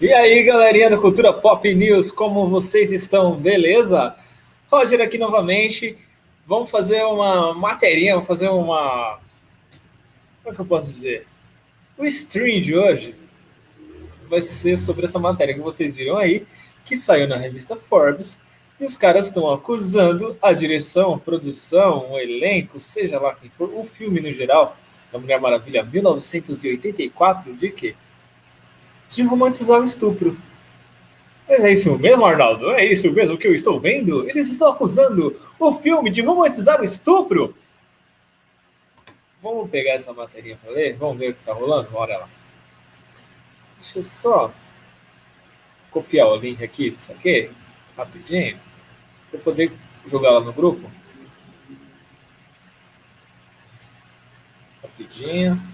E aí, galerinha da Cultura Pop News, como vocês estão? Beleza? Roger aqui novamente. Vamos fazer uma materinha, vamos fazer uma. Como é que eu posso dizer? O stream de hoje vai ser sobre essa matéria que vocês viram aí, que saiu na revista Forbes. E os caras estão acusando a direção, a produção, o elenco, seja lá quem for, o filme no geral, da Mulher Maravilha 1984, de quê? De romantizar o estupro. É isso mesmo, Arnaldo? É isso mesmo que eu estou vendo? Eles estão acusando o filme de romantizar o estupro? Vamos pegar essa matéria para ler? Vamos ver o que está rolando? Bora lá. Deixa eu só copiar o link aqui disso aqui, rapidinho, para poder jogar lá no grupo. Rapidinho.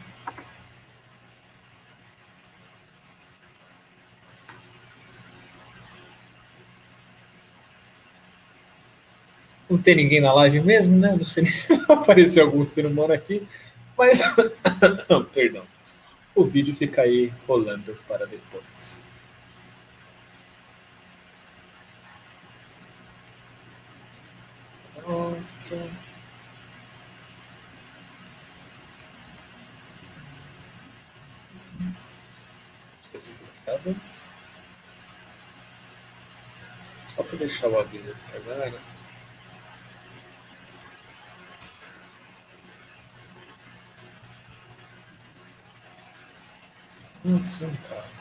Não tem ninguém na live mesmo, né? Não sei se vai aparecer algum ser humano aqui, mas. Perdão. O vídeo fica aí rolando para depois. Pronto. Só para deixar o aviso aqui para galera. Como assim, cara?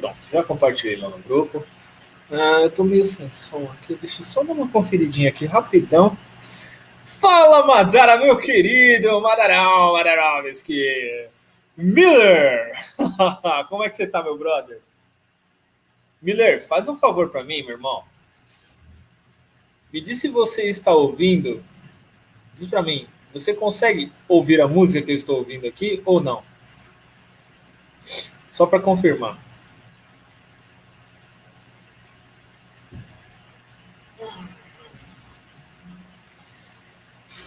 Pronto, já compartilhei lá no grupo. Ah, eu tô meio sem som aqui, deixa eu só dar uma conferidinha aqui rapidão. Fala, Madara, meu querido Madarão, Madarovski. Miller! Como é que você tá, meu brother? Miller, faz um favor para mim, meu irmão. Me diz se você está ouvindo. Diz para mim, você consegue ouvir a música que eu estou ouvindo aqui ou não? Só para confirmar.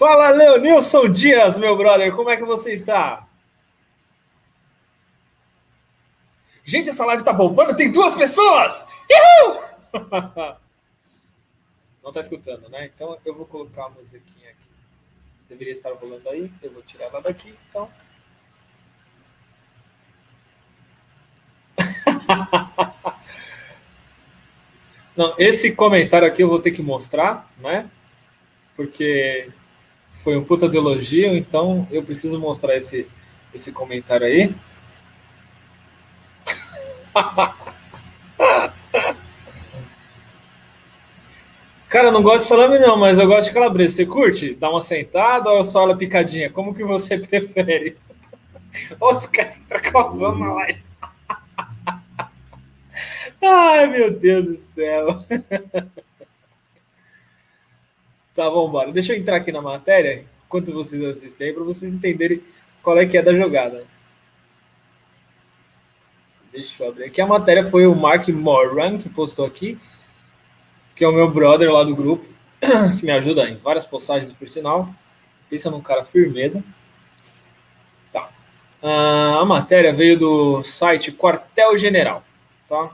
Fala, Leonilson Dias, meu brother, como é que você está? Gente, essa live tá bombando, tem duas pessoas! Não tá escutando, né? Então eu vou colocar a musiquinha aqui. Deveria estar rolando aí, eu vou tirar ela daqui, então. Não, esse comentário aqui eu vou ter que mostrar, né? Porque foi um puta de elogio, então eu preciso mostrar esse, esse comentário aí. Cara, eu não gosto de salame não, mas eu gosto de calabresa. Você curte? Dá uma sentada ou só ela picadinha? Como que você prefere? Os caras tá causando na live. Ai, meu Deus do céu. Tá, vamos embora. Deixa eu entrar aqui na matéria, enquanto vocês assistem aí, para vocês entenderem qual é que é da jogada. Deixa eu abrir aqui. A matéria foi o Mark Moran que postou aqui, que é o meu brother lá do grupo, que me ajuda em várias postagens, por sinal. Pensa num cara firmeza. Tá. Uh, a matéria veio do site Quartel General, tá?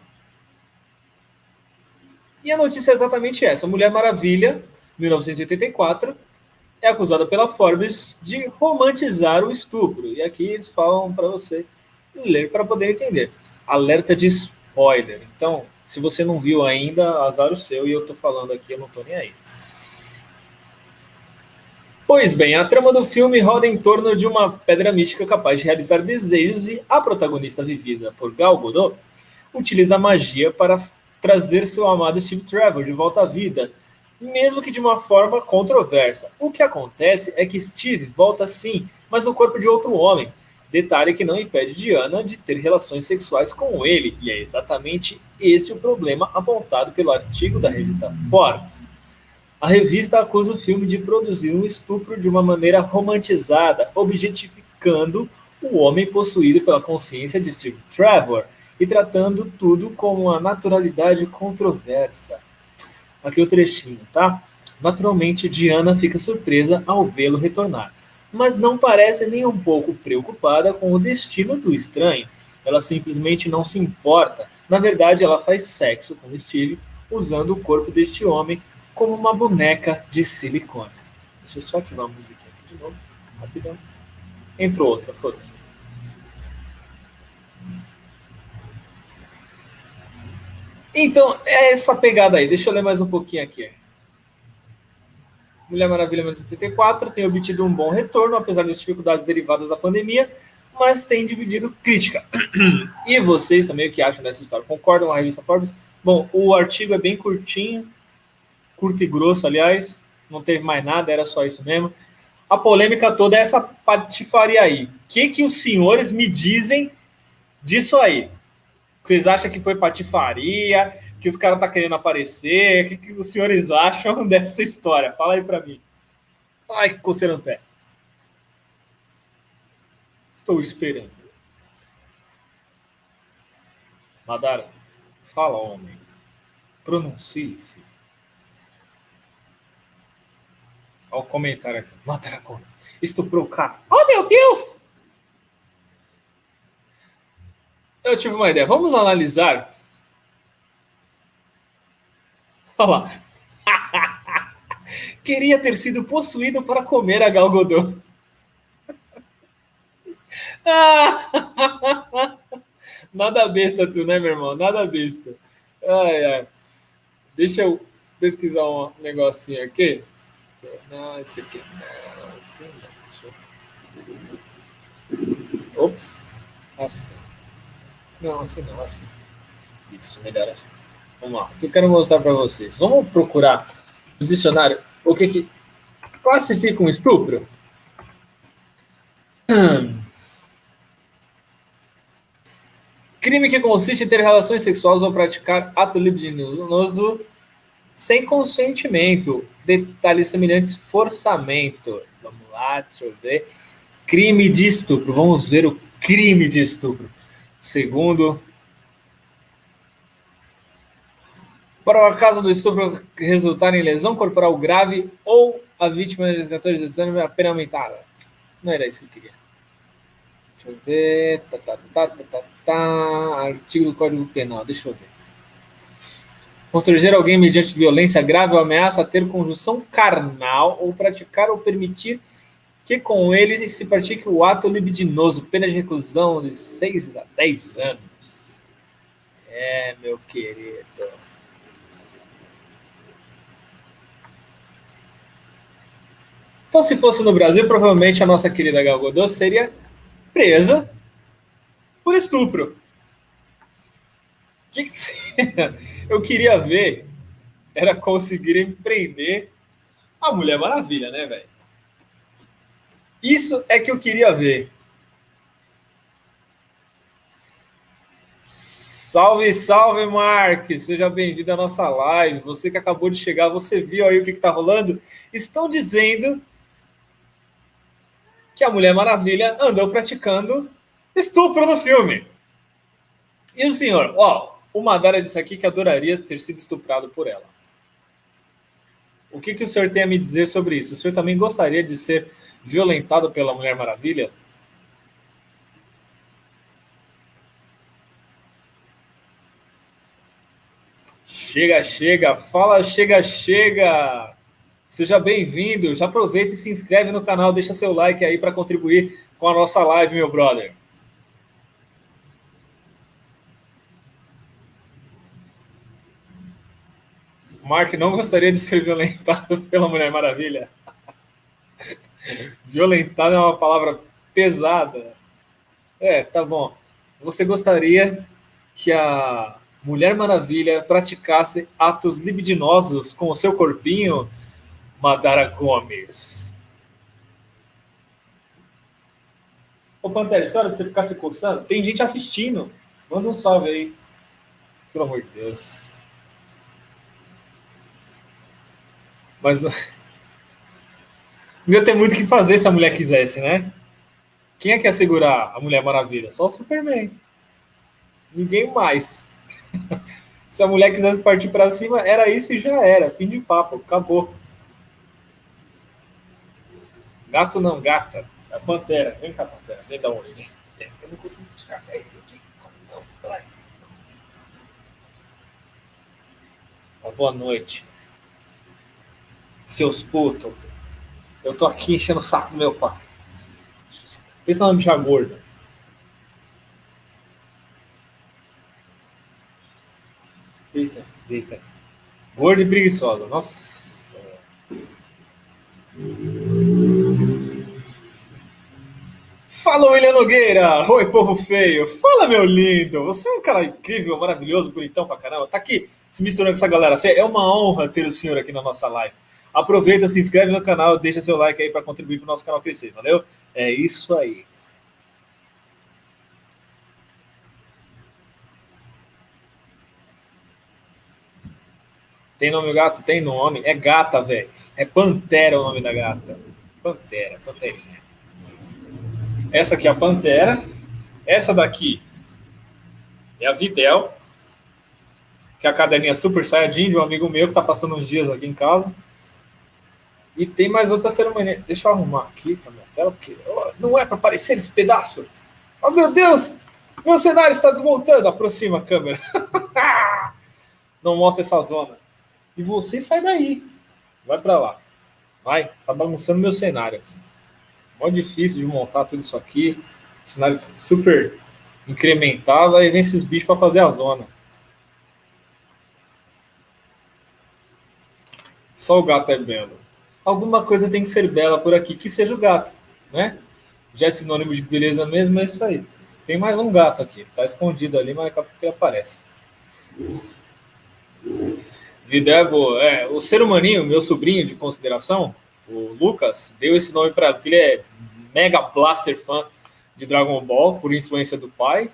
E a notícia é exatamente essa. Mulher Maravilha 1984, é acusada pela Forbes de romantizar o estupro. E aqui eles falam para você ler para poder entender. Alerta de spoiler. Então, se você não viu ainda, azar o seu e eu tô falando aqui, eu não tô nem aí. Pois bem, a trama do filme roda em torno de uma pedra mística capaz de realizar desejos e a protagonista vivida por Gal Gadot utiliza a magia para trazer seu amado Steve Trevor de volta à vida, mesmo que de uma forma controversa. O que acontece é que Steve volta sim, mas no corpo de outro homem. Detalhe que não impede Diana de ter relações sexuais com ele, e é exatamente esse o problema apontado pelo artigo da revista Forbes. A revista acusa o filme de produzir um estupro de uma maneira romantizada, objetificando o homem possuído pela consciência de Steve Trevor e tratando tudo com uma naturalidade controversa. Aqui o trechinho, tá? Naturalmente, Diana fica surpresa ao vê-lo retornar, mas não parece nem um pouco preocupada com o destino do estranho. Ela simplesmente não se importa. Na verdade, ela faz sexo com Steve usando o corpo deste homem como uma boneca de silicone. Deixa eu só ativar a música aqui de novo, rapidão. Entrou outra, foda-se. Então, é essa pegada aí. Deixa eu ler mais um pouquinho aqui. Mulher Maravilha 1984 tem obtido um bom retorno, apesar das dificuldades derivadas da pandemia, mas tem dividido crítica. E vocês também o que acham dessa história? Concordam com a revista Forbes? Bom, o artigo é bem curtinho, curto e grosso, aliás, não teve mais nada, era só isso mesmo. A polêmica toda é essa patifaria aí. O que, que os senhores me dizem disso aí? Vocês acham que foi patifaria? Que os caras tá querendo aparecer? O que, que os senhores acham dessa história? Fala aí para mim. Ai, coceira no pé. Estou esperando. Madara, fala, homem. Pronuncie-se. Olha o comentário aqui. Madara Gomes. Estuprou o cara. Oh, meu Deus! Eu tive uma ideia. Vamos analisar. Olha lá. Queria ter sido possuído para comer a Gal Gadot. Nada besta tu, né, meu irmão? Nada besta. Ai, ai. Deixa eu pesquisar um negocinho aqui. Não, esse aqui não. Assim não. Ops. Assim. Não, assim não, assim. Isso, melhor assim. Vamos lá. O que eu quero mostrar para vocês? Vamos procurar no dicionário o que, que classifica um estupro? Crime que consiste em ter relações sexuais ou praticar ato libidinoso sem consentimento. Detalhes semelhantes, forçamento. Vamos lá, deixa eu ver. Crime de estupro. Vamos ver o crime de estupro. Segundo, para o caso do estupro resultar em lesão corporal grave ou a vítima de 14 anos a pena aumentada. Não era isso que eu queria. Deixa eu ver. Tá, tá, tá, tá, tá, tá. Artigo do Código Penal. Deixa eu ver. Constranger alguém mediante violência grave ou ameaça a ter conjunção carnal ou praticar ou permitir que com ele se pratique o ato libidinoso, pena de reclusão de 6 a 10 anos. É, meu querido. Então, se fosse no Brasil, provavelmente a nossa querida Gal Gadot seria presa por estupro. Que que... Eu queria ver era conseguir prender a Mulher Maravilha, né, velho? Isso é que eu queria ver. Salve, salve, Mark! Seja bem-vindo à nossa live. Você que acabou de chegar, você viu aí o que está rolando? Estão dizendo que a Mulher Maravilha andou praticando estupro no filme. E o senhor, ó, o Madara disse aqui que adoraria ter sido estuprado por ela. O que, que o senhor tem a me dizer sobre isso? O senhor também gostaria de ser violentado pela Mulher Maravilha? Chega, chega, fala, chega, chega. Seja bem-vindo. Já aproveita e se inscreve no canal, deixa seu like aí para contribuir com a nossa live, meu brother. Mark não gostaria de ser violentado pela Mulher Maravilha. Violentada é uma palavra pesada. É, tá bom. Você gostaria que a Mulher Maravilha praticasse atos libidinosos com o seu corpinho, Madara Gomes? Ô, Pantera, de você ficar se coçando? Tem gente assistindo. Manda um salve aí. Pelo amor de Deus. Mas não... não ia ter muito o que fazer se a mulher quisesse, né? Quem é que ia segurar a Mulher Maravilha? Só o Superman. Ninguém mais. se a mulher quisesse partir para cima, era isso e já era. Fim de papo. Acabou. Gato não, gata. A pantera. Vem cá, pantera. Vem dar um oi. Vem. Eu não consigo esticar aqui. Boa noite. Seus putos. Eu tô aqui enchendo o saco do meu pai. Pensa numa bicha gorda. Eita, eita. Gorda e preguiçosa. Nossa. Fala, William Nogueira! Oi, povo feio! Fala, meu lindo! Você é um cara incrível, maravilhoso, bonitão pra caramba. Tá aqui se misturando com essa galera feia. É uma honra ter o senhor aqui na nossa live. Aproveita, se inscreve no canal, deixa seu like aí para contribuir para o nosso canal crescer, valeu? É isso aí. Tem nome gato? Tem nome. É gata, velho. É Pantera o nome da gata. Pantera, Panterinha. Essa aqui é a Pantera. Essa daqui é a Videl, que é a cadelinha Super Saiyajin de um amigo meu que tá passando uns dias aqui em casa. E tem mais outra cerimônia. Deixa eu arrumar aqui com a minha tela, porque oh, não é para aparecer esse pedaço. Oh, meu Deus! Meu cenário está desmontando. Aproxima a câmera. não mostra essa zona. E você sai daí. Vai para lá. Vai, está bagunçando meu cenário aqui. Mó difícil de montar tudo isso aqui. Cenário super incrementado. Aí vem esses bichos para fazer a zona. Só o gato é belo alguma coisa tem que ser bela por aqui, que seja o gato, né? Já é sinônimo de beleza mesmo, é isso aí. Tem mais um gato aqui, tá escondido ali, mas daqui a pouco ele aparece. Videbo, é, o ser humaninho, meu sobrinho de consideração, o Lucas, deu esse nome para porque ele é mega blaster fã de Dragon Ball, por influência do pai.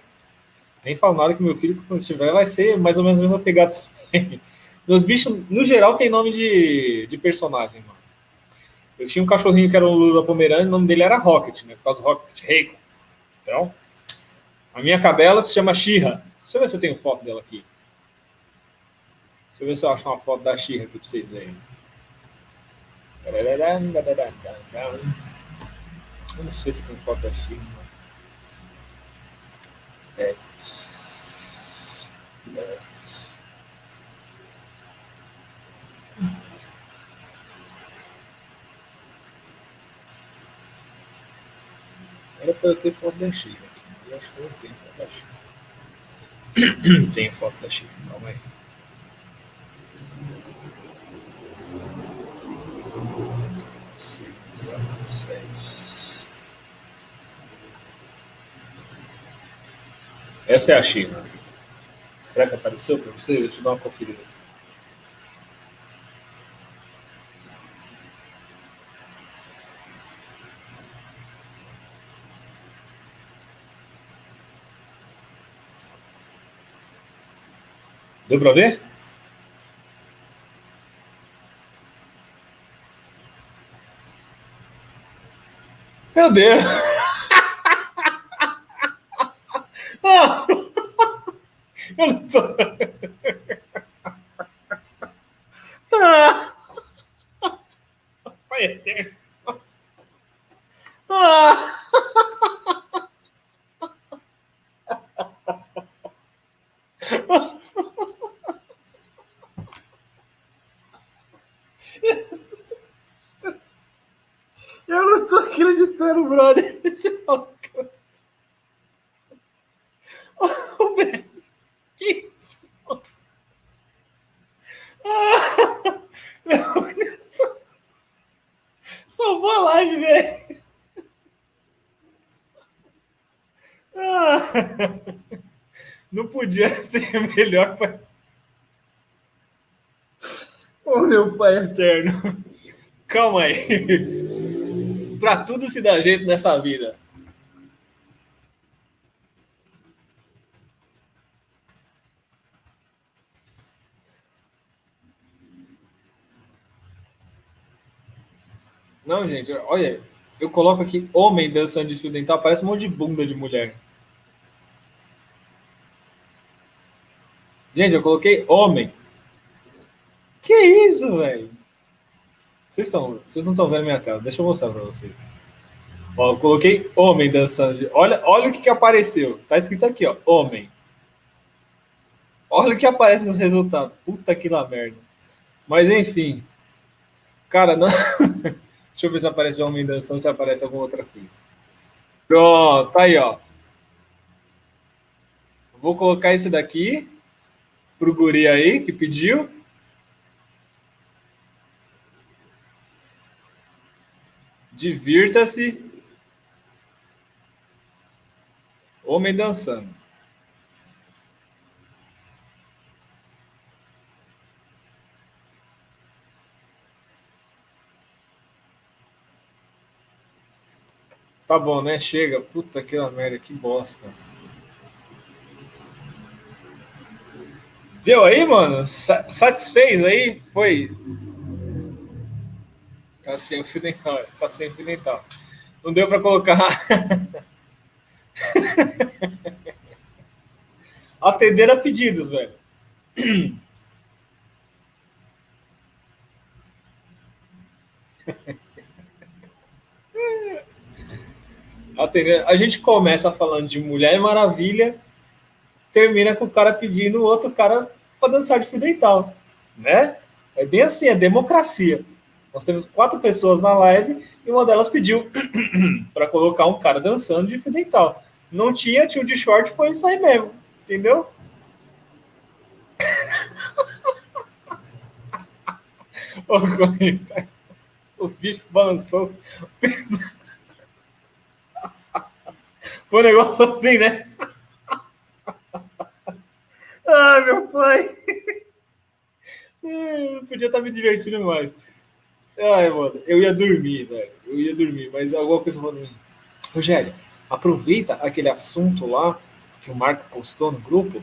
Nem falo nada que meu filho, quando estiver, vai ser mais ou menos a mesma pegada. Meus bichos, no geral, tem nome de, de personagem, mano. Eu tinha um cachorrinho que era o Lula Pomerânia, o nome dele era Rocket, né? Por causa do Rocket Reiko. Então, a minha cadela se chama Xirra. Deixa eu ver se eu tenho foto dela aqui. Deixa eu ver se eu acho uma foto da Xirra aqui pra vocês verem. Eu não sei se tem foto da Xirra. É. Era para eu ter foto da Chica aqui, mas acho que eu não tenho foto da Chica. Tem foto da Chica, calma aí. Essa é a China. Será que apareceu para vocês? Deixa eu dar uma conferida aqui. Deu para ver? Meu Deus! Eu não tô... Pai eterno. Ah! Eu não tô acreditando, brother. Esse maluco. Oh, velho. Que isso? Ah, meu, só... Salvou a live, velho. Não podia ser melhor. Pra... Oh, meu pai eterno. Calma aí. Para tudo se dá jeito nessa vida. Não, gente, olha, eu coloco aqui homem dançando de fio dental, parece um monte de bunda de mulher. Gente, eu coloquei homem. Que isso, velho? Vocês, estão, vocês não estão vendo minha tela, deixa eu mostrar para vocês. Ó, eu coloquei homem dançando. Olha, olha o que, que apareceu. Tá escrito aqui, ó, homem. Olha o que aparece nos resultados. Puta que lá merda. Mas enfim. Cara, não. Deixa eu ver se aparece homem dançando, se aparece alguma outra coisa. Pronto, tá aí, ó. Vou colocar esse daqui pro guri aí que pediu. Divirta-se. Homem dançando. Tá bom, né? Chega. Putz, aquela merda, que bosta. Deu aí, mano? Satisfez aí? Foi. Tá sem o. Tá sem fio dental. Não deu pra colocar. Atender a pedidos, velho. Atender. A gente começa falando de Mulher Maravilha, termina com o cara pedindo o outro cara para dançar de fio dental, né? É bem assim, é democracia. Nós temos quatro pessoas na live e uma delas pediu para colocar um cara dançando de fio dental. Não tinha, tinha o de short, foi isso aí mesmo, entendeu? o, o bicho balançou. Foi um negócio assim, né? Ai, meu pai. Eu podia estar me divertindo mais. Ai, mano, eu ia dormir, velho. Eu ia dormir, mas alguma coisa mim. Rogério, aproveita aquele assunto lá que o Marco postou no grupo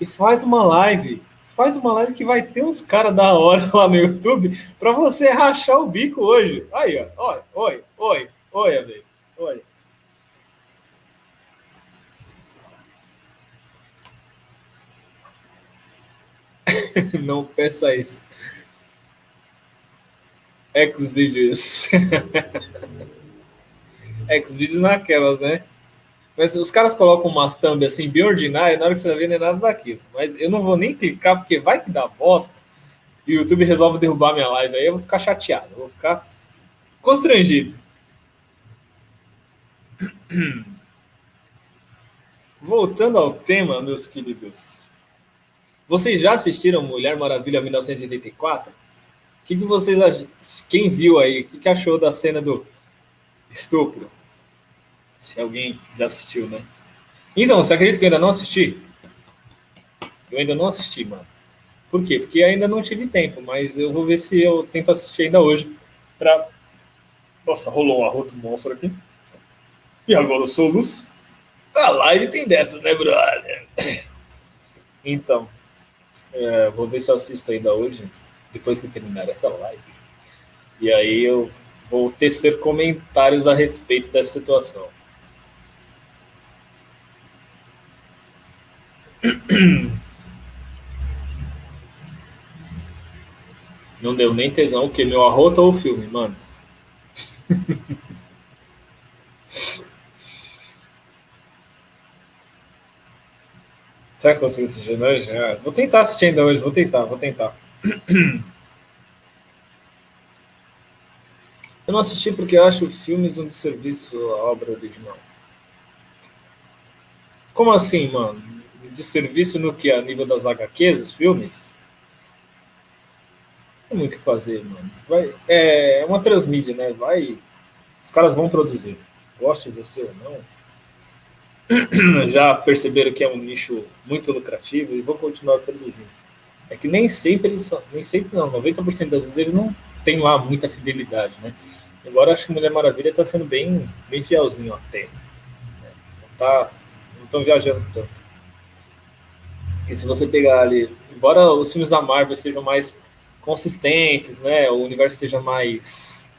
e faz uma live. Faz uma live que vai ter uns caras da hora lá no YouTube para você rachar o bico hoje. Aí, ó. Oi, oi, oi, oi, amigo. Oi. Não peça isso. Xvideos. Xvideos naquelas, né? Mas os caras colocam umas thumb assim, bem ordinárias, na hora que você vai ver, não é nada daquilo. Mas eu não vou nem clicar, porque vai que dá bosta. E o YouTube resolve derrubar minha live aí, eu vou ficar chateado, eu vou ficar constrangido. Voltando ao tema, meus queridos vocês já assistiram Mulher Maravilha 1984? O que, que vocês. Quem viu aí? O que, que achou da cena do estupro? Se alguém já assistiu, né? Então, você acredita que eu ainda não assisti? Eu ainda não assisti, mano. Por quê? Porque ainda não tive tempo, mas eu vou ver se eu tento assistir ainda hoje. Pra... Nossa, rolou um arroto monstro aqui. E agora sou luz. A live tem dessas, né, brother? Então, é, vou ver se eu assisto ainda hoje, depois que terminar essa live. E aí eu vou tecer comentários a respeito dessa situação. Não deu nem tesão, o que? Meu arroto ou o filme, mano? Será que eu consigo assistir hoje? É, vou tentar assistir ainda hoje, vou tentar, vou tentar. Eu não assisti porque acho filmes um desserviço à obra original. Como assim, mano? De serviço no que? A nível das HQs, os filmes? Tem muito o que fazer, mano. Vai, é, é uma transmídia, né? Vai. Os caras vão produzir. Goste você ou não. já perceberam que é um nicho muito lucrativo e vão continuar produzindo. É que nem sempre eles são, nem sempre não, 90% das vezes eles não têm lá muita fidelidade, né? Embora acho que Mulher Maravilha está sendo bem, bem fielzinho até. Né? Não tá, não estão viajando tanto. Porque se você pegar ali, embora os filmes da Marvel sejam mais consistentes, né? O universo seja mais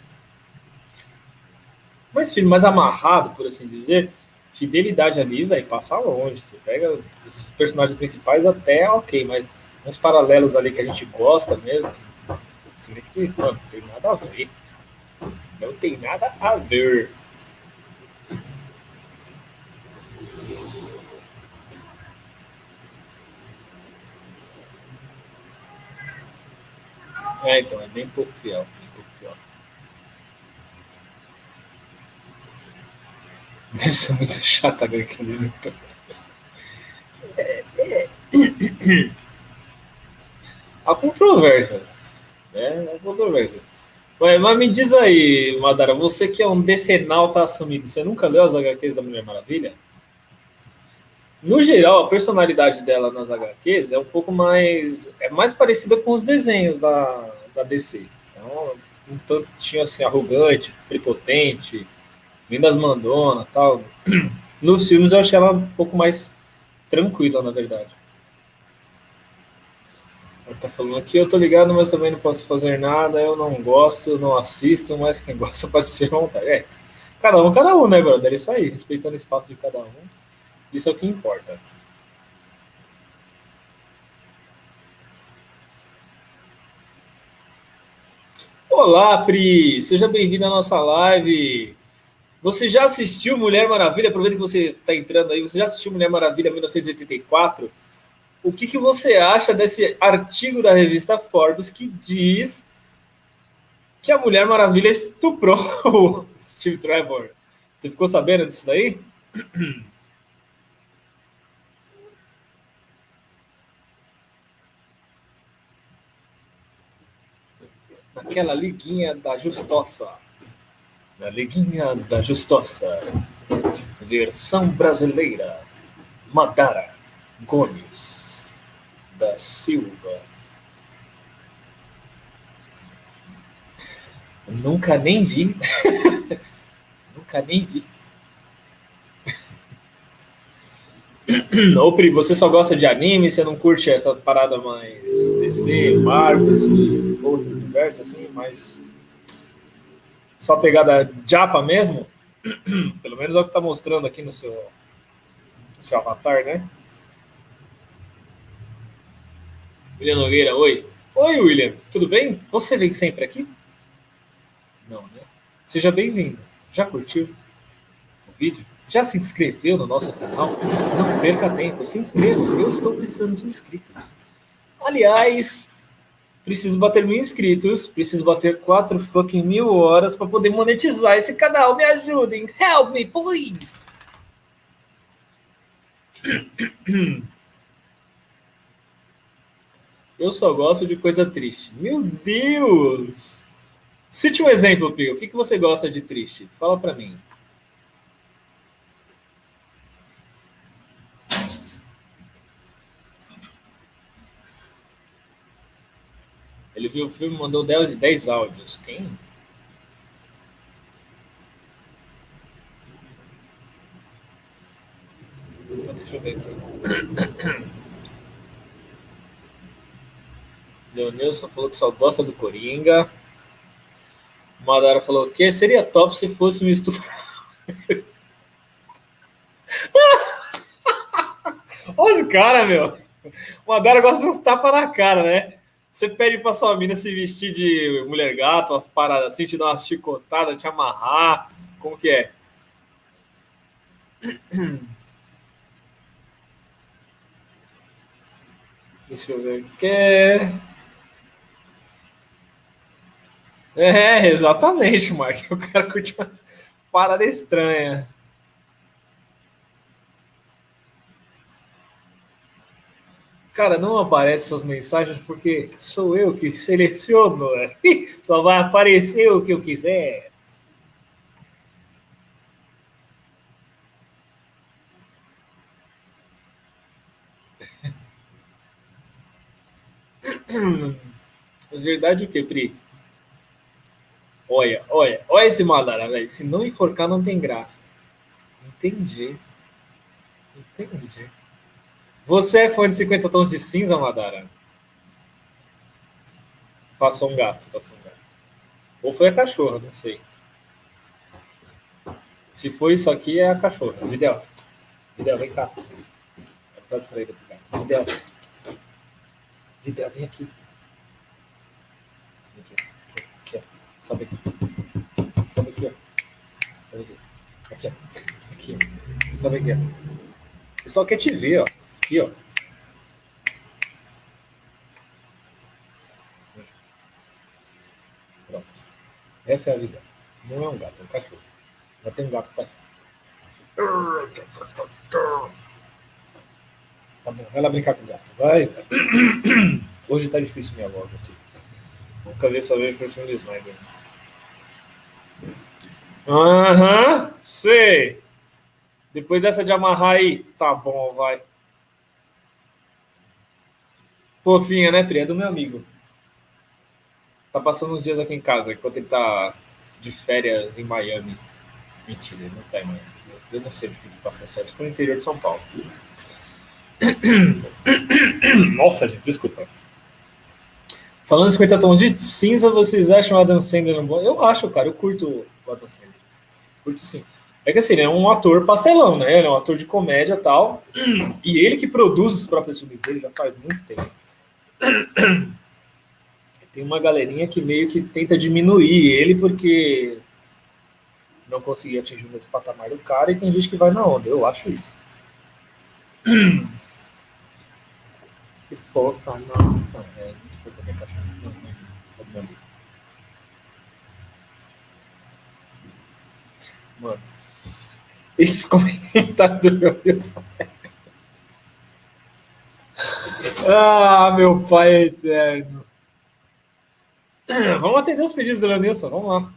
mais mais amarrado, por assim dizer, fidelidade ali, vai passar longe. Você pega os personagens principais até ok, mas uns paralelos ali que a gente gosta mesmo, que, você vê que mano, não tem nada a ver. Não tem nada a ver. É, então, é. Bem pouco fiel. Deve ser muito aquele então. É, é. Há controvérsias. Né? Há controvérsias. Mas, mas me diz aí, Madara, você que é um decenal tá assumido, você nunca leu as HQs da Mulher Maravilha? No geral, a personalidade dela nas HQs é um pouco mais. é mais parecida com os desenhos da, da DC. Então, um tantinho assim, arrogante, prepotente, Vindas Mandona tal. Nos filmes eu achei ela um pouco mais tranquila, na verdade. Ele tá falando aqui, eu tô ligado, mas também não posso fazer nada, eu não gosto, não assisto, mas quem gosta pode assistir à vontade. É, cada um, cada um, né, brother? É isso aí, respeitando o espaço de cada um. Isso é o que importa. Olá, Pri! Seja bem-vindo à nossa live. Você já assistiu Mulher Maravilha? Aproveita que você está entrando aí. Você já assistiu Mulher Maravilha 1984? O que, que você acha desse artigo da revista Forbes que diz que a Mulher Maravilha estuprou o Steve Trevor? Você ficou sabendo disso daí? Naquela liguinha da justoça. Na liguinha da justoça. Versão brasileira. Madara. Gomes da Silva. Nunca nem vi. Nunca nem vi. Ô, Pri, você só gosta de anime? Você não curte essa parada mais DC, Marvel, assim, outro universo, assim, mais. Só pegada japa mesmo? Pelo menos é o que tá mostrando aqui no seu, no seu avatar, né? William Nogueira, oi. Oi, William, tudo bem? Você vem sempre aqui? Não, né? Seja bem-vindo. Já curtiu o vídeo? Já se inscreveu no nosso canal? Não perca tempo, se inscreva. Eu estou precisando de inscritos. Aliás, preciso bater mil inscritos, preciso bater quatro fucking mil horas para poder monetizar esse canal. Me ajudem. Help me, please. Eu só gosto de coisa triste. Meu Deus! Cite um exemplo, Pio. O que, que você gosta de triste? Fala para mim. Ele viu o filme e mandou 10, 10 áudios. Quem? Então, deixa eu ver aqui. Leonilson falou que só gosta do Coringa. Madara falou que seria top se fosse um estupro. Olha os caras, meu. O Madara gosta de uns tapas na cara, né? Você pede pra sua mina se vestir de mulher gato, umas paradas assim, te dar uma chicotada, te amarrar. Como que é? Deixa eu ver. Quer. É, exatamente, Mark. O cara curte uma parada estranha. Cara, não aparece suas mensagens porque sou eu que seleciono. Né? Só vai aparecer o que eu quiser. Na verdade, o que, Pri? Olha, olha, olha esse Malara, velho. Se não enforcar, não tem graça. Entendi. Entendi. Você é fã de 50 tons de cinza, Madara? Passou um gato, passou um gato. Ou foi a cachorra, não sei. Se for isso aqui, é a cachorra. Videl. Videl, vem cá. Ela tá distraída com o gato. Videl. Videl, vem aqui. Vem aqui, aqui, aqui, ó. Sobe aqui. Sobe aqui, ó. Aqui, ó. Aqui, ó. Sobe aqui, ó. O pessoal quer te ver, ó. Aqui, ó. Pronto. Essa é a vida. Não é um gato, é um cachorro. Já tem um gato que tá aqui. Tá bom, vai lá brincar com o gato. Vai. Hoje tá difícil minha voz aqui. Nunca vi só ver o filme do Snyder. Aham, sei. Depois dessa de amarrar aí, tá bom, vai. Fofinha, né, Pri? É do meu amigo. Tá passando uns dias aqui em casa, enquanto ele tá de férias em Miami. Mentira, ele não tá em Miami. Eu não sei de que passa as férias, no interior de São Paulo. Nossa, gente, desculpa. Falando em 50 tons de cinza, vocês acham o Adam Sandler um bom? Eu acho, cara, eu curto o Adam Sandler. Curto sim. É que assim, ele é um ator pastelão, né? Ele é um ator de comédia e tal. E ele que produz os próprios filmes dele já faz muito tempo. Tem uma galerinha que meio que tenta diminuir ele porque não conseguia atingir o mesmo patamar do cara e tem gente que vai na onda. Eu acho isso. Que fofa, não. é fofa minha cachorra. Não, não, não. Mano, esse comentário do meu Deus. Ah, meu pai eterno. Vamos atender os pedidos do Leonilson, vamos lá.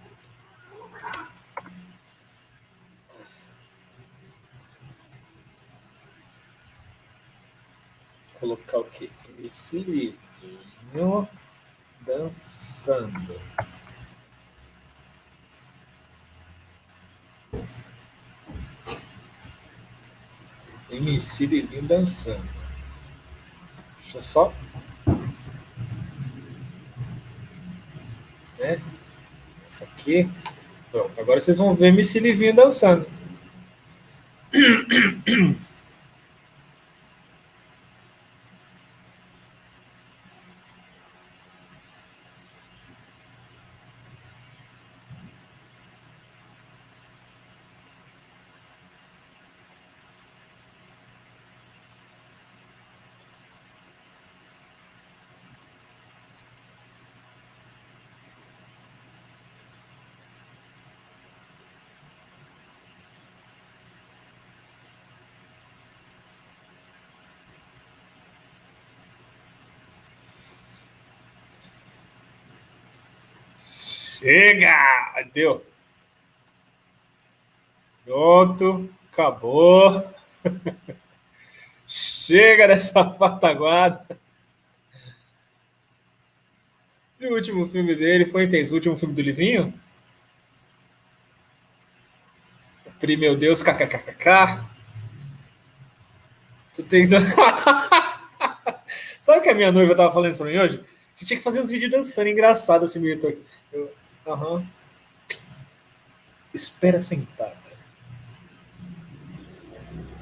colocar o quê? Esse livrinho dançando. MC Livinho dançando. Deixa eu só. Né? Essa aqui. Pronto, agora vocês vão ver MC Livinho dançando. Chega! Deu. Pronto, acabou. Chega dessa pataguada. E o último filme dele foi intenso. O último filme do Livinho? Pri, meu Deus, kkkk. Tu tem que. Sabe o que a minha noiva tava falando isso pra mim hoje? Você tinha que fazer uns vídeos dançando engraçado assim, meu Eu, Aham. Espera sentar.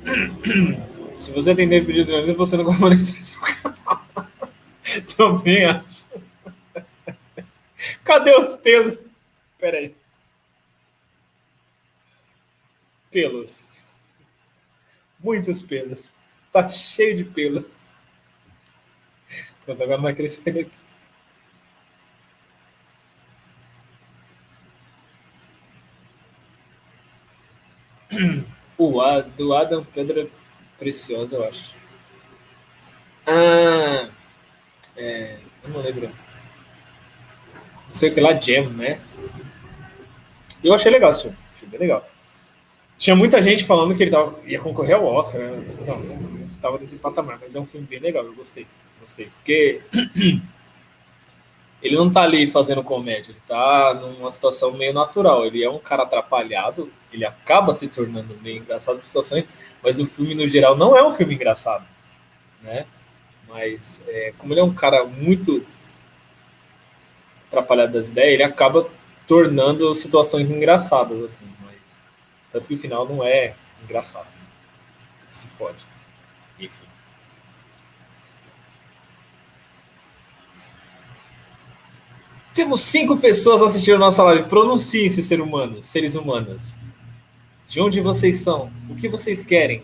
Se você atender pedido de jornalismo, você não vai monetizar seu canal. Também acho. Cadê os pelos? Espera aí. Pelos. Muitos pelos. Tá cheio de pelo. Pronto, agora vai crescer aqui. O A, do Adam Pedra Preciosa, eu acho. Ah, é, eu não lembro. Não sei o que lá, Jam, né? Eu achei legal esse filme, achei bem legal. Tinha muita gente falando que ele tava, ia concorrer ao Oscar, né? Não, não estava nesse patamar, mas é um filme bem legal, eu gostei. Gostei. Porque ele não tá ali fazendo comédia, ele tá numa situação meio natural. Ele é um cara atrapalhado, ele acaba se tornando meio engraçado em situações, mas o filme, no geral, não é um filme engraçado, né? Mas, é, como ele é um cara muito atrapalhado das ideias, ele acaba tornando situações engraçadas, assim, mas tanto que o final não é engraçado. Se pode. Enfim. Temos cinco pessoas assistindo a nossa live. Pronuncie-se, ser humano, seres humanos. De onde vocês são? O que vocês querem?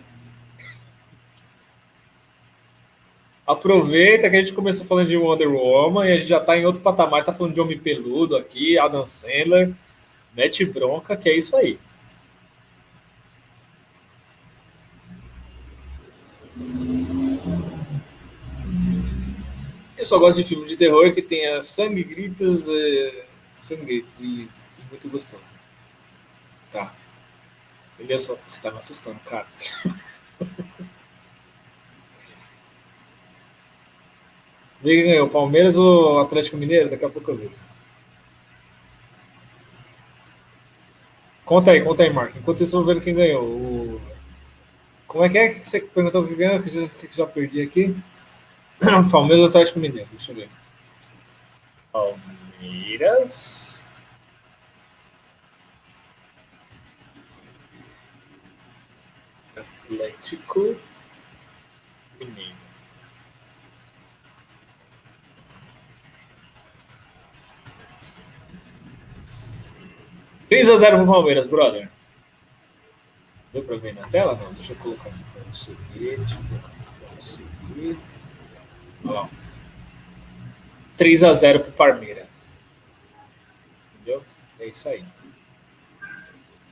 Aproveita que a gente começou falando de Wonder Woman e a gente já está em outro patamar, está falando de Homem Peludo aqui, Adam Sandler, mete bronca, que é isso aí. Eu só gosto de filmes de terror que tenha sangue, gritos, é, sangue e, e, muito gostoso. Tá. Olha só, você tá me assustando, cara. Quem ganhou, Palmeiras ou Atlético Mineiro? Daqui a pouco eu vejo. Conta aí, conta aí, Marco. Enquanto vocês estão vendo quem ganhou. O... Como é que é que você perguntou quem ganhou? Que já, que já perdi aqui. Palmeiras Atlético Mineiro? Deixa eu ver. Palmeiras. Atlético Mineiro. 3 a 0 pro Palmeiras, brother. Deu pra ver na tela? Não, deixa eu colocar aqui pra você ver. Deixa eu colocar aqui pra você ver. Lá. 3 a 0 pro Palmeiras. Entendeu? É isso aí.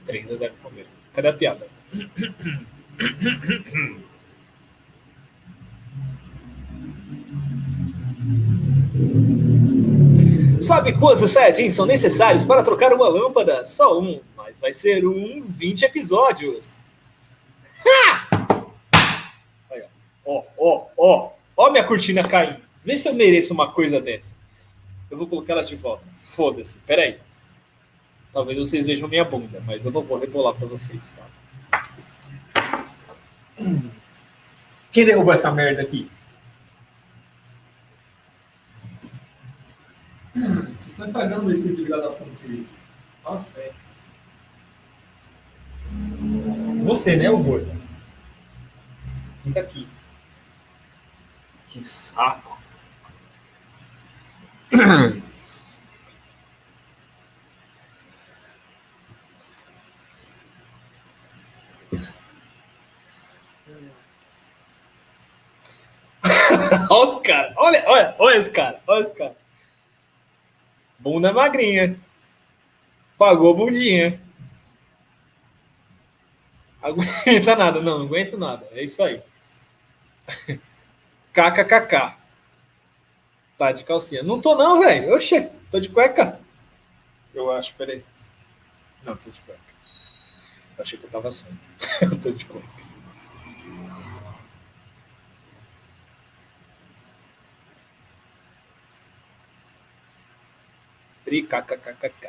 3 a 0 pro Palmeiras. Cadê a piada? Sabe quantos Saiyajins são necessários para trocar uma lâmpada? Só um, mas vai ser uns 20 episódios. Ha! Ó, ó, ó, ó minha cortina caindo. Vê se eu mereço uma coisa dessa. Eu vou colocar ela de volta. Foda-se, peraí. Talvez vocês vejam minha bunda, mas eu não vou rebolar para vocês, tá? Quem derrubou essa merda aqui? Vocês estão estragando o estilo de gradação desse vídeo. Nossa, é. Você, né, o gordo? Fica aqui. Que saco. olha os caras. Olha, olha, olha esse cara. Olha esse cara. Bunda magrinha. Pagou bundinha. Aguenta nada, não, não aguento nada. É isso aí. KKKK. Tá de calcinha. Não tô não, velho. Oxê, tô de cueca. Eu acho, peraí. Não, tô de cueca. Eu achei que eu tava sem. eu tô de cueca. Pri, kkkk.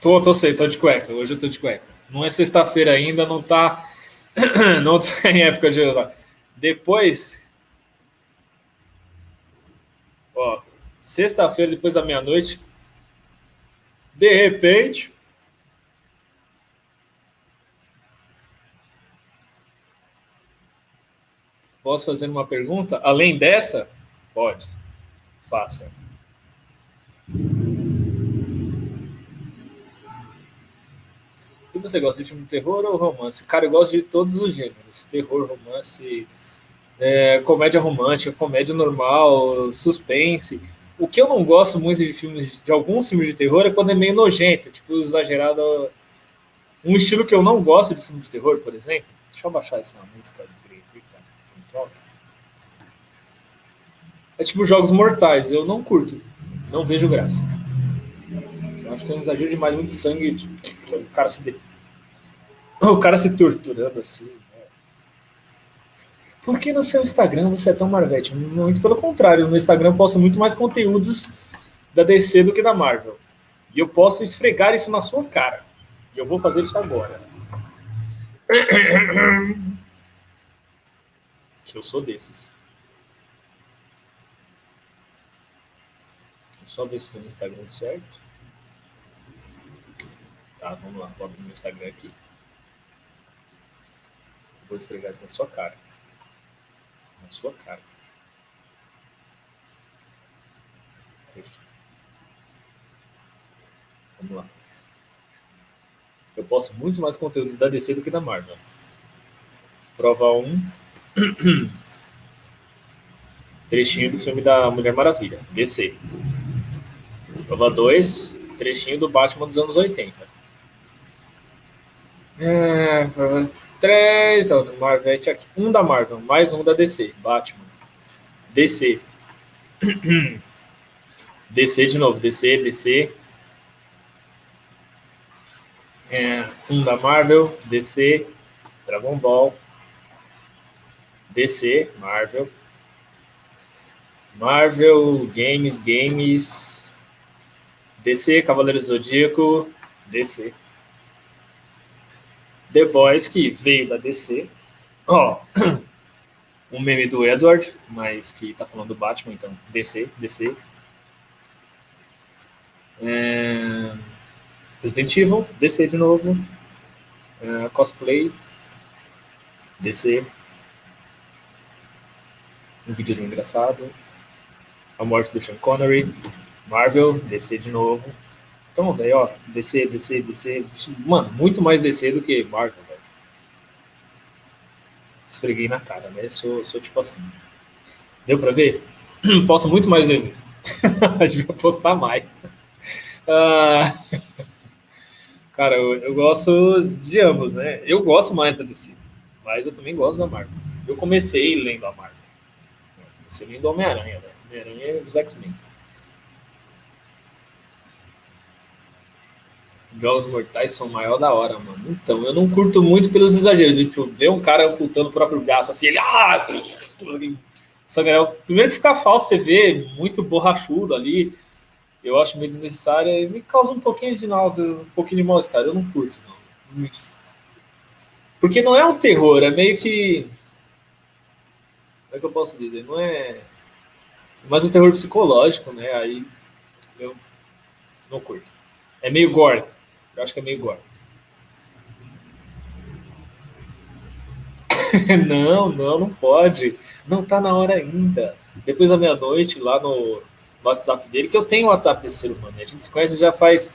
Tô, tô sei, tô de cueca. Hoje eu tô de cueca. Não é sexta-feira ainda, não tá. não tá em época de usar. Depois. Ó, sexta-feira, depois da meia-noite. De repente. Posso fazer uma pergunta? Além dessa? Pode. Faça. Você gosta de filme de terror ou romance? Cara, eu gosto de todos os gêneros: terror, romance, é, comédia romântica, comédia normal, suspense. O que eu não gosto muito de filmes, de alguns filmes de terror, é quando é meio nojento, tipo exagerado. Um estilo que eu não gosto de filme de terror, por exemplo. Deixa eu baixar essa música é tipo jogos mortais. Eu não curto. Não vejo graça. Eu acho que é um exagero demais, muito sangue. Tipo, o cara se. O cara se torturando assim. Né? Por que no seu Instagram você é tão Marvete? Muito pelo contrário, no Instagram eu posto muito mais conteúdos da DC do que da Marvel. E eu posso esfregar isso na sua cara. E eu vou fazer isso agora. Que eu sou desses. Só ver se estou no Instagram certo. Tá, vamos lá. Vou abrir meu Instagram aqui. Vou esfregar isso na sua cara. Na sua cara. Vamos lá. Eu posto muito mais conteúdos da DC do que da Marvel. Prova 1. Trechinho do filme da Mulher Maravilha. DC. Prova 2. Trechinho do Batman dos anos 80. É, prova 3. Então, Marvel, aqui. Um da Marvel, mais um da DC. Batman. DC. DC de novo. DC, DC. É, um da Marvel, DC, Dragon Ball, DC, Marvel, Marvel, Games, Games, DC, Cavaleiro Zodíaco, DC. The Boys, que veio da DC. Ó, oh, um meme do Edward, mas que tá falando do Batman, então DC, DC. É... Resident Evil, DC de novo. Uh, cosplay, DC. Um videozinho engraçado. A morte do Sean Connery. Marvel, DC de novo. Então, velho, ó, DC, DC, DC. Mano, muito mais DC do que Marvel, velho. Esfreguei na cara, né? Sou, sou tipo assim. Deu pra ver? Posso muito mais. Devia postar mais. Uh... Cara, eu, eu gosto de ambos, né? Eu gosto mais da DC, mas eu também gosto da Marvel. Eu comecei lendo a Marvel. Comecei lendo Homem-Aranha, né? Homem-Aranha e os X-Men. Jogos Mortais são maior da hora, mano. Então, eu não curto muito pelos exageros. Tipo, ver um cara amputando o próprio braço assim, ele. Ah! Primeiro que fica falso, você vê muito borrachudo ali eu acho meio desnecessária e me causa um pouquinho de náuseas, um pouquinho de mal-estar. Eu não curto, não. Porque não é um terror, é meio que. Como é que eu posso dizer? Não é. Mas um terror psicológico, né? Aí eu não curto. É meio gore. Eu acho que é meio gore. não, não, não pode. Não tá na hora ainda. Depois da meia-noite, lá no, WhatsApp dele, que eu tenho o WhatsApp desse ser humano. A gente se conhece já faz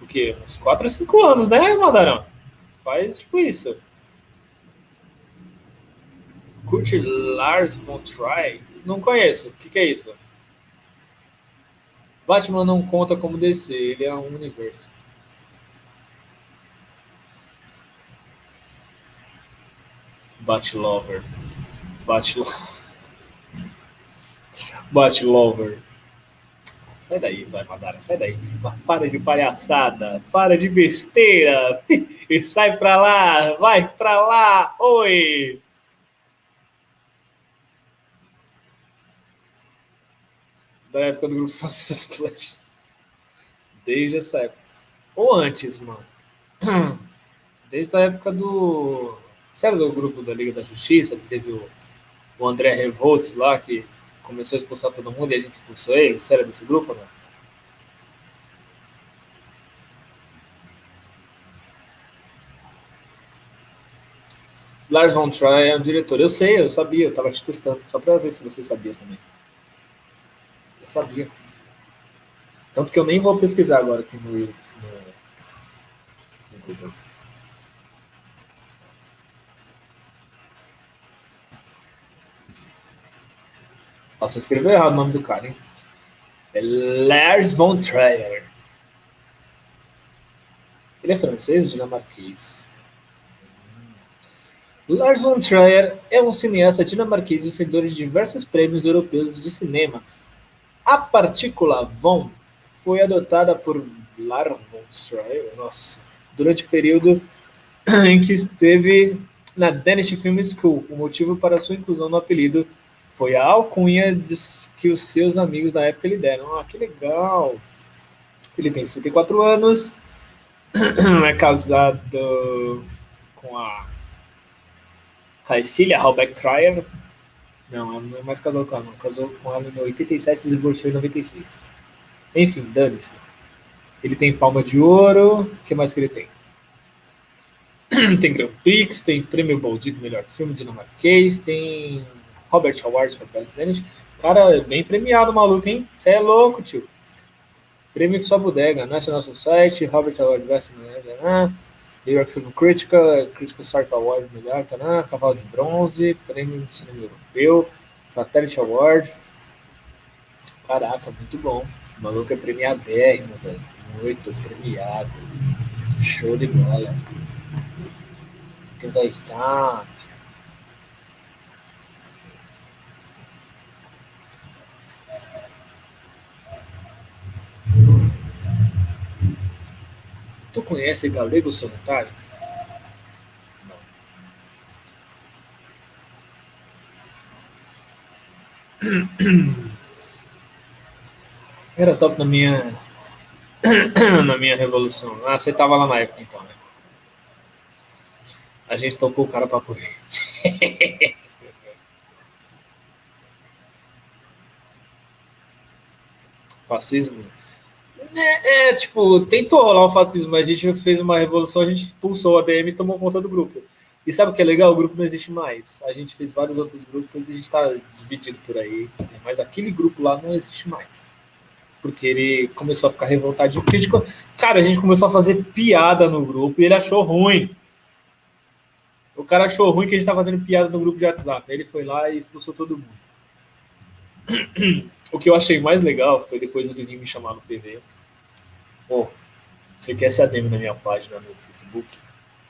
o quê? Uns 4 ou 5 anos, né, Madarão? Faz tipo isso. Curte Lars von Trier? Não conheço. O que, que é isso? Batman não conta como DC, ele é um universo. Batlover. Batlover. Batlover. Sai daí, vai, Madara, sai daí. Para de palhaçada, para de besteira e sai pra lá, vai pra lá, oi! Da época do grupo Fascista Flash. Desde essa época. Ou antes, mano. Desde a época do. Sério, do grupo da Liga da Justiça, que teve o, o André Revolts lá, que começou a expulsar todo mundo e a gente expulsou ele? Era desse grupo, né? Lars von Trier é o diretor. Eu sei, eu sabia, eu estava te testando, só para ver se você sabia também. Eu sabia. Tanto que eu nem vou pesquisar agora aqui no, no, no Google. Nossa, escreveu errado o nome do cara, hein? É Lars von Trier. Ele é francês, dinamarquês. Lars von Trier é um cineasta dinamarquês vencedor de diversos prêmios europeus de cinema. A partícula von foi adotada por Lars von Trier nossa, durante o período em que esteve na Danish Film School. O motivo para sua inclusão no apelido foi a alcunha que os seus amigos da época lhe deram. Ah, que legal! Ele tem 64 anos, é casado com a Caecília Halbeck Trier. Não, não é mais casado com ela, não. Casou com ela em 87 e divorciou em 96. Enfim, dane-se. Ele tem palma de ouro. O que mais que ele tem? tem Grand Prix, tem Prêmio Baldico, melhor filme dinamarquês, tem Robert Awards for Danish. Cara, bem premiado, maluco, hein? Você é louco, tio. Prêmio que só bodega, National Society, Robert Award Best né? New York Film Critical, Critical Circle Award melhor, tá, Cavalo de Bronze, Prêmio de Cinema Europeu, Satellite Award. Caraca, muito bom. O maluco é premiadérrimo, velho. Muito premiado. Show de bola. Interessante. Tu conhece Galego Solitário? Era top na minha na minha revolução. Ah, você tava lá na época então, né? A gente tocou o cara pra correr. Fascismo é, é, tipo, tentou rolar o fascismo, mas a gente fez uma revolução, a gente expulsou a DM e tomou conta do grupo. E sabe o que é legal? O grupo não existe mais. A gente fez vários outros grupos e a gente está dividido por aí. Mas aquele grupo lá não existe mais. Porque ele começou a ficar revoltadinho. A gente, cara, a gente começou a fazer piada no grupo e ele achou ruim. O cara achou ruim que a gente tá fazendo piada no grupo de WhatsApp. Ele foi lá e expulsou todo mundo. O que eu achei mais legal foi depois do Guilherme me chamar no PV Pô, você quer ser ADM na minha página no Facebook?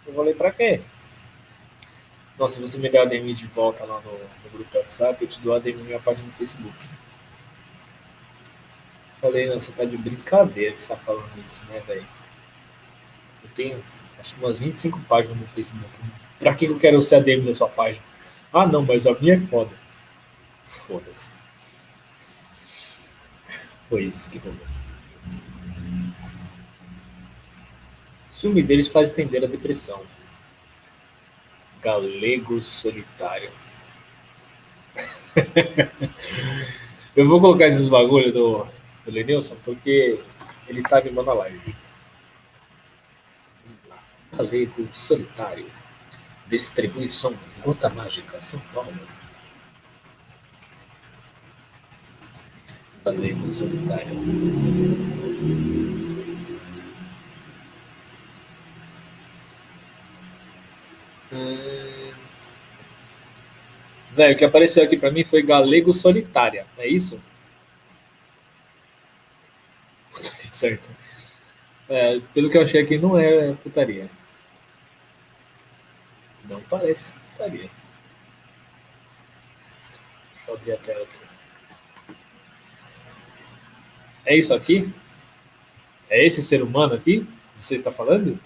Eu falei, pra quê? Nossa, se você me der ADM de volta lá no, no grupo WhatsApp, eu te dou ADM na minha página no Facebook. Falei, não, você tá de brincadeira você tá falando isso, né, velho? Eu tenho, acho que umas 25 páginas no Facebook. Pra que eu quero ser ADM da sua página? Ah, não, mas a minha é foda. Foda-se. Foi isso que rolou. Ciúme deles faz estender a depressão. Galego solitário. Eu vou colocar esses bagulho do, do Lenilson porque ele tá animando a live. Galego solitário. Distribuição Gota Mágica, São Paulo. Galego solitário. Hum... Velho, o que apareceu aqui para mim foi Galego Solitária, é isso? Putaria, certo. É, pelo que eu achei aqui, não é putaria. Não parece putaria. Deixa eu abrir a tela aqui. É isso aqui? É esse ser humano aqui? Você está falando?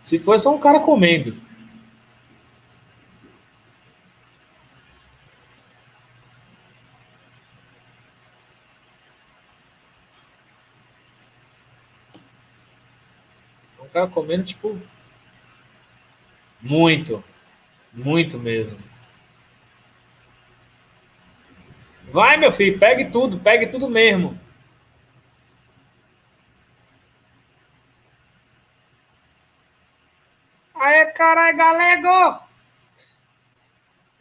Se for, é só um cara comendo. Cara comendo, tipo, muito, muito mesmo. Vai, meu filho, pegue tudo, pegue tudo mesmo. Aê, caralho, galego!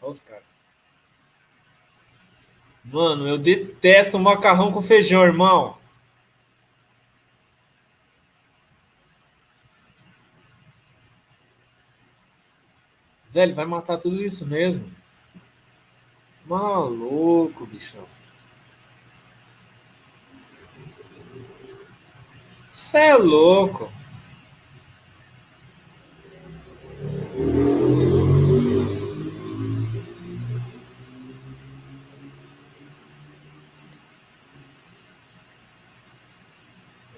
Olha os caras. Mano, eu detesto macarrão com feijão, irmão. Velho, vai matar tudo isso mesmo. Maluco, bichão. Você é louco.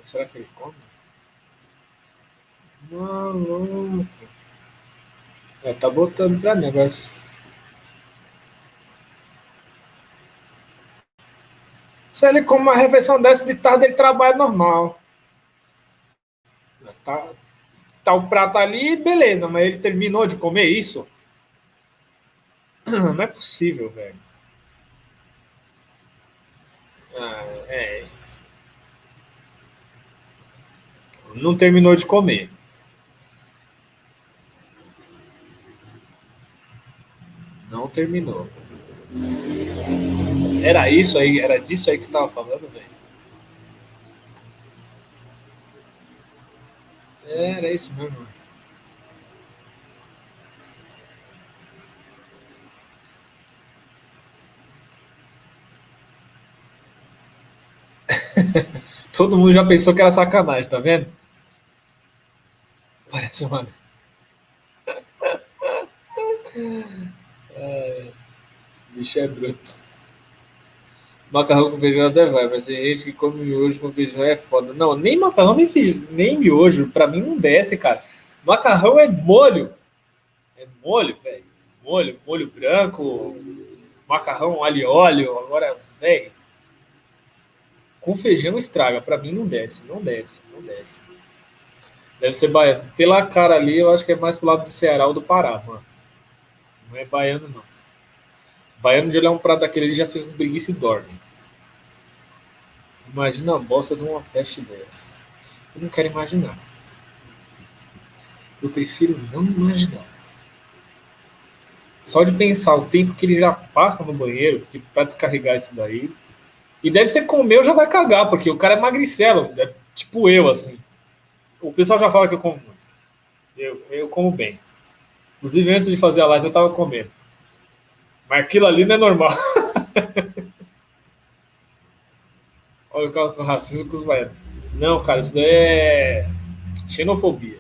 Será que ele come? Maluco. É, tá botando pra mim agora. Se ele come uma refeição dessa de tarde, ele trabalha normal. Tá, tá o prato ali, beleza, mas ele terminou de comer isso? Não é possível, velho. Ah, é. Não terminou de comer. Não terminou. Era isso aí, era disso aí que você estava falando, velho? Era isso mesmo. Todo mundo já pensou que era sacanagem, tá vendo? Parece uma. É, bicho é bruto. Macarrão com feijão até vai, mas tem gente que come miojo com feijão é foda. Não, nem macarrão, nem, feijão, nem miojo, pra mim não desce, cara. Macarrão é molho. É molho, velho. Molho, molho branco, macarrão alho óleo. Agora, velho. Com feijão estraga. Pra mim não desce, não desce, não desce. Deve ser baiano. Pela cara ali, eu acho que é mais pro lado do Ceará ou do Pará, mano. Não é baiano, não. Baiano de olhar um prato daquele ali já fez um preguiça e dorme. Imagina a bosta de uma peste dessa. Eu não quero imaginar. Eu prefiro não imaginar. Só de pensar o tempo que ele já passa no banheiro para descarregar isso daí. E deve ser comeu já vai cagar, porque o cara é magricelo, é tipo eu, assim. O pessoal já fala que eu como muito. Eu, eu como bem. Inclusive, antes de fazer a live, eu tava comendo. Mas aquilo ali não é normal. Olha o racismo com os baianos. Não, cara, isso daí é xenofobia.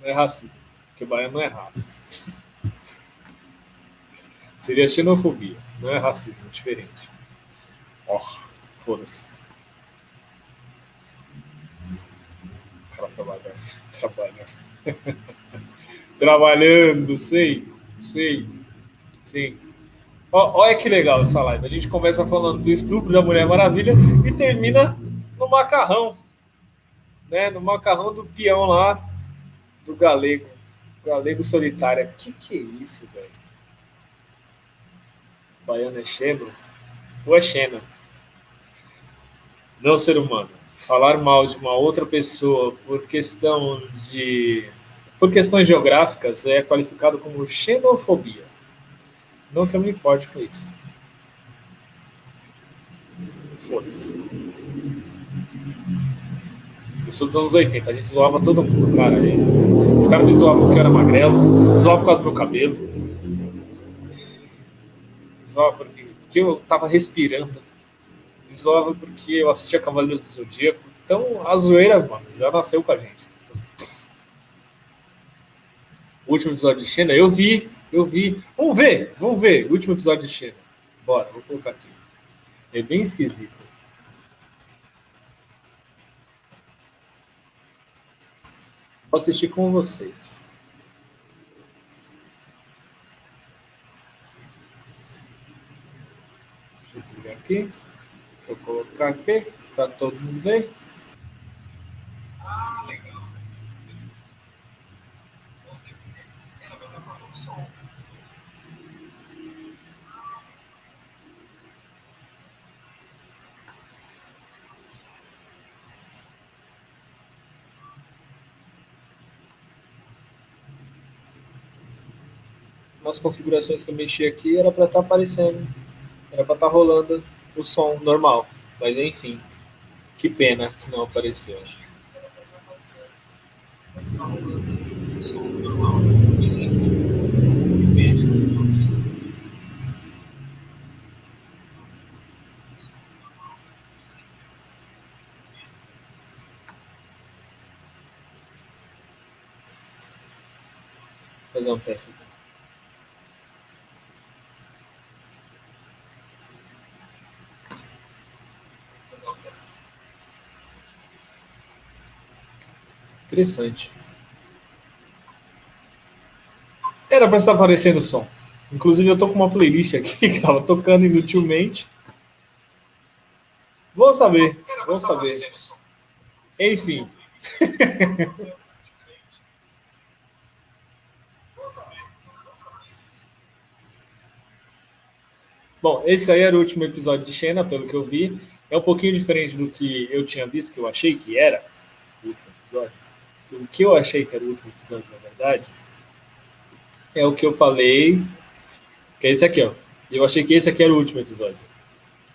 Não é racismo. Porque baiano não é raça. Seria xenofobia. Não é racismo, é diferente. Ó, oh, foda-se. O cara. trabalhando, sei. Sei. Sim. Olha que legal essa live. A gente começa falando do estupro da Mulher Maravilha e termina no macarrão. Né? No macarrão do peão lá, do galego. Galego solitária. Que que é isso, velho? Baiano é Xeno? Ou é Xena? Não ser humano. Falar mal de uma outra pessoa por questão de. Por questões geográficas é qualificado como xenofobia. Não que eu me importe com isso. Foda-se. Eu sou dos anos 80, a gente zoava todo mundo, cara. Os caras me zoavam porque eu era magrelo, zoavam por causa do meu cabelo. Zoavam porque, porque eu tava respirando. Zoavam porque eu assistia Cavaleiros do Zodíaco. Então a zoeira, mano, já nasceu com a gente. Então, o último episódio de Xena, eu vi, eu vi. Vamos ver, vamos ver. O último episódio de Xena. Bora, vou colocar aqui. É bem esquisito. Vou assistir com vocês. Deixa eu desligar aqui. Deixa eu colocar aqui para todo mundo ver. Ah. Umas configurações que eu mexi aqui, era para estar tá aparecendo, era para estar tá rolando o som normal. Mas enfim, que pena que não apareceu. fazer um teste aqui. Interessante. Era para estar aparecendo o som. Inclusive, eu tô com uma playlist aqui que estava tocando inutilmente. Vou saber, vou saber. Enfim. Bom, esse aí era o último episódio de Xena, pelo que eu vi. É um pouquinho diferente do que eu tinha visto, que eu achei que era o último episódio. O que eu achei que era o último episódio, na verdade, é o que eu falei, que é esse aqui, ó. Eu achei que esse aqui era o último episódio.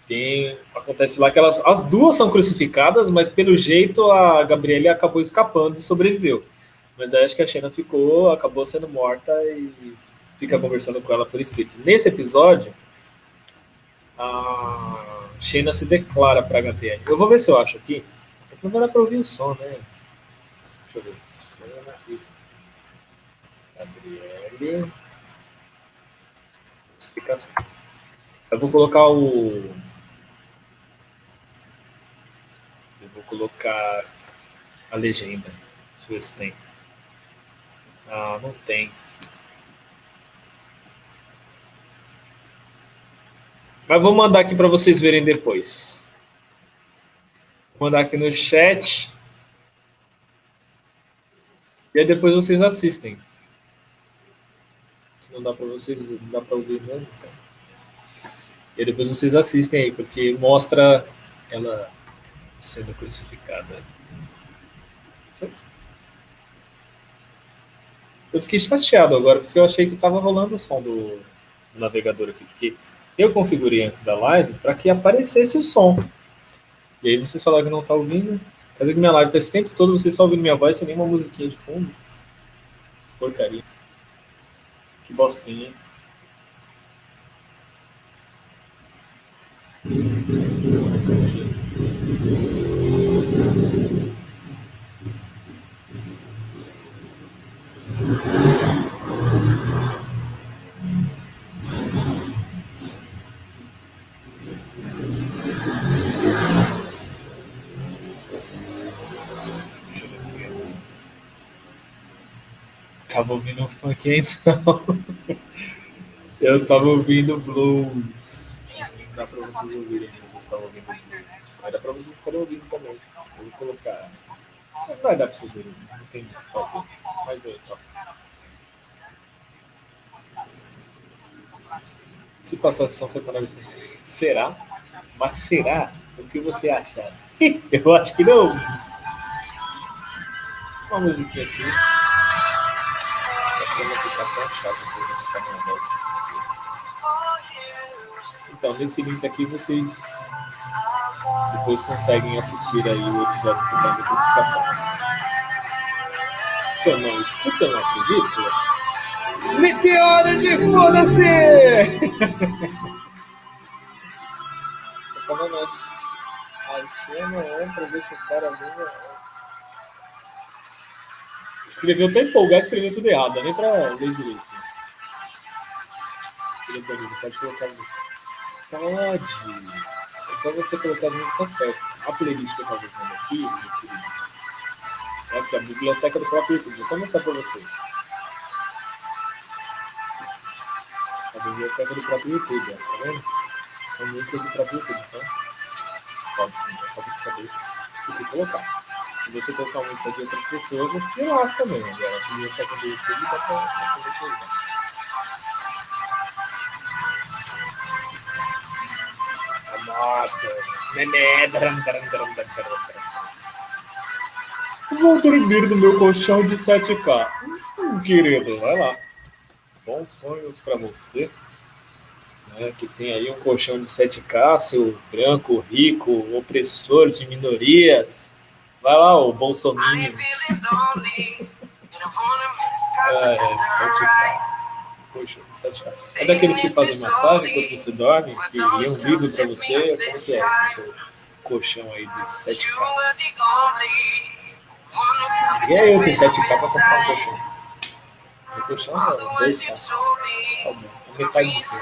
Tem, acontece lá que elas, as duas são crucificadas, mas pelo jeito a Gabriele acabou escapando e sobreviveu. Mas aí acho que a Xena ficou, acabou sendo morta e fica conversando com ela por espírito. Nesse episódio, a Xena se declara para Gabriele. Eu vou ver se eu acho aqui. É não vai dar para ouvir o som, né? Deixa eu ver. Gabriele. Explicação. Eu vou colocar o. Eu vou colocar a legenda. Deixa eu ver se tem. Ah, não tem. Mas vou mandar aqui para vocês verem depois. Vou mandar aqui no chat. E aí depois vocês assistem. Não dá para vocês, não dá para ouvir mesmo. Então. E aí depois vocês assistem aí, porque mostra ela sendo crucificada. Eu fiquei chateado agora, porque eu achei que estava rolando o som do navegador aqui, porque eu configurei antes da live para que aparecesse o som. E aí vocês falaram que não está ouvindo. Quer dizer que minha live está esse tempo todo, vocês só ouvindo minha voz sem nenhuma musiquinha de fundo. Porcaria. Que bostinha. Tava ouvindo funk então. Eu tava ouvindo blues. Não dá pra vocês ouvirem, vocês estavam ouvindo blues. Mas dá pra vocês estarem ouvindo também. Eu vou colocar. Não vai dar pra vocês ouvirem, não tem muito o que fazer. Mas eu toco. Se passar som, seu canal será? Mas será? O que você acha? Eu acho que não. Uma musiquinha aqui. Então, nesse link aqui vocês depois conseguem assistir aí o episódio do Banda Classificação. Se eu não escuta, eu não acredito. Meteoro de foda-se! Tô falando a Xena entra, deixa o cara ver. Escreveu até empolgado, escreveu tudo errado, nem pra ler direito. Pode colocar. Pode. É só você colocar as músicas certas. A playlist que eu estava usando aqui, meu querido, é aqui, a biblioteca do próprio YouTube. Vou mostrar para vocês. A biblioteca do próprio YouTube, ó, tá vendo? São músicas do próprio YouTube, então pode sim, é só você saber o que colocar. Se você colocar a música de outras pessoas, você tira lá também. Agora, a biblioteca do YouTube dá para você usar. Vou dormir no meu colchão de 7K. Hum, querido, vai lá. Bons sonhos para você. Né, que tem aí um colchão de 7K, seu branco, rico, opressor de minorias. Vai lá, o Bolsonaro. é, 7K. Poxa, é daqueles que fazem massagem quando você dorme, que lê um livro para você, como que é esse seu colchão aí de 7K? E aí eu tenho 7K para comprar um colchão. Meu colchão é 2K. Tá bom, então metade de você.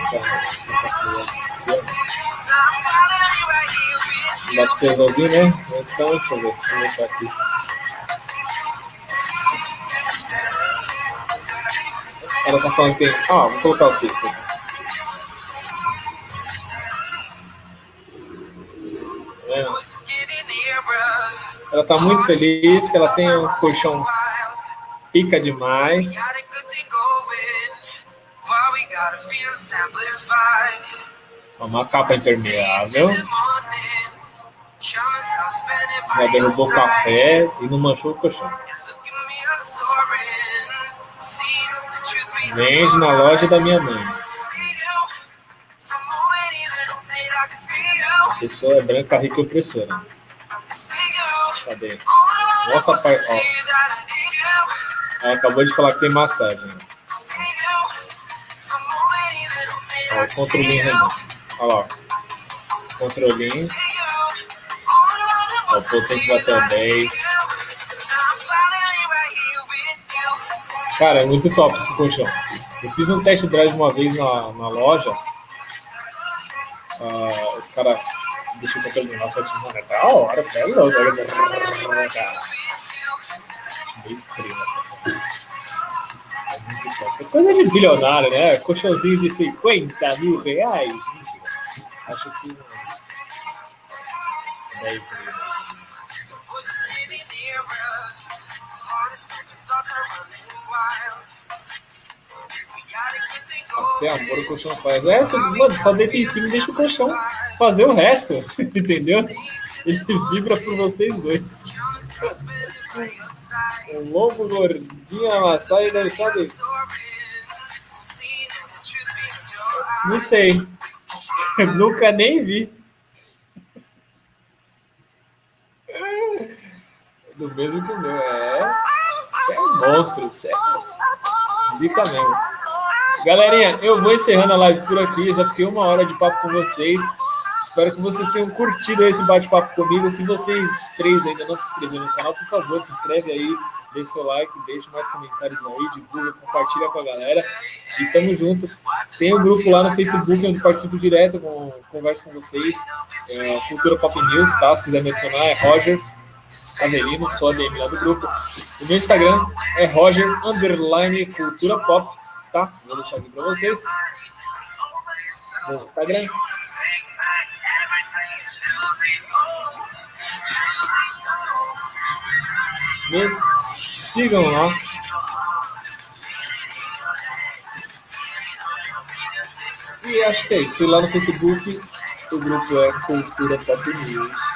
Fica. ver? É. Não dá pra vocês ouvir, né? Então, deixa eu ver. Deixa eu aqui. Ela tá falando que. Ah, vou colocar o texto aqui. É. Ela tá muito feliz que ela tem um colchão pica demais. Uma capa impermeável. Já derrubou café e não manchou o colchão. Vende na loja da minha mãe. Pessoa é branca, rica e opressora. Cadê? Nossa, pai. Ó. Ela acabou de falar que tem massagem. Ó, o controlinho remoto. Olha lá. Controlinho. Ó, potente bateu 10. Cara, é muito top esse colchão. Eu fiz um test drive uma vez na, na loja. Uh, esse cara deixou o controle nossa mano, é da hora, você é. Olha, cara. Meio estrela. É. É coisa de bilionário, né? Colchãozinho de 50 mil reais. Acho que. 10 mil. Tem amor o colchão faz. É, mano, só deita em cima e deixa o colchão fazer o resto, entendeu? Ele vibra por vocês dois. Um lombo gordinho amassado e deve saber. Não sei. Nunca nem vi. Do mesmo que o meu. É. Você é um monstro, sério. Zica mesmo. Galerinha, eu vou encerrando a live por aqui. Já fiquei uma hora de papo com vocês. Espero que vocês tenham curtido esse bate-papo comigo. Se vocês três ainda não se inscreveram no canal, por favor, se inscreve aí, deixe seu like, deixe mais comentários aí, divulga, compartilha com a galera. E tamo junto. Tem um grupo lá no Facebook onde participo direto, com, converso com vocês. É, Cultura Pop News, tá? Se quiser me adicionar, é Roger Avelino, sou ADM lá do grupo. O meu Instagram é Roger Underline Cultura Pop, tá? Vou deixar aqui para vocês. Instagram. Me sigam lá. E acho que é isso. Lá no Facebook, o grupo é Cultura Pop News.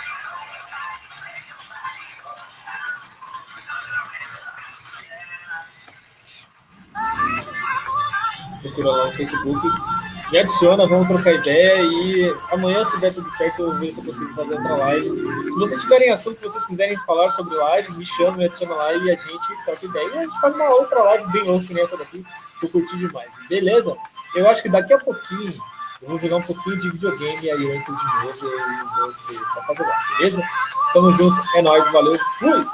procura lá no Facebook. Me adiciona, vamos trocar ideia e amanhã, se der tudo certo, eu vejo se eu consigo fazer outra live. Se vocês tiverem assunto que vocês quiserem falar sobre live, me chama, me adiciona lá e a gente troca ideia. E a gente faz uma outra live bem louca nessa daqui, eu curti demais. Beleza? Eu acho que daqui a pouquinho eu vou jogar um pouquinho de videogame aí eu entro de novo e vou ser só pra jogar, beleza? Tamo junto, é nóis, valeu, fui!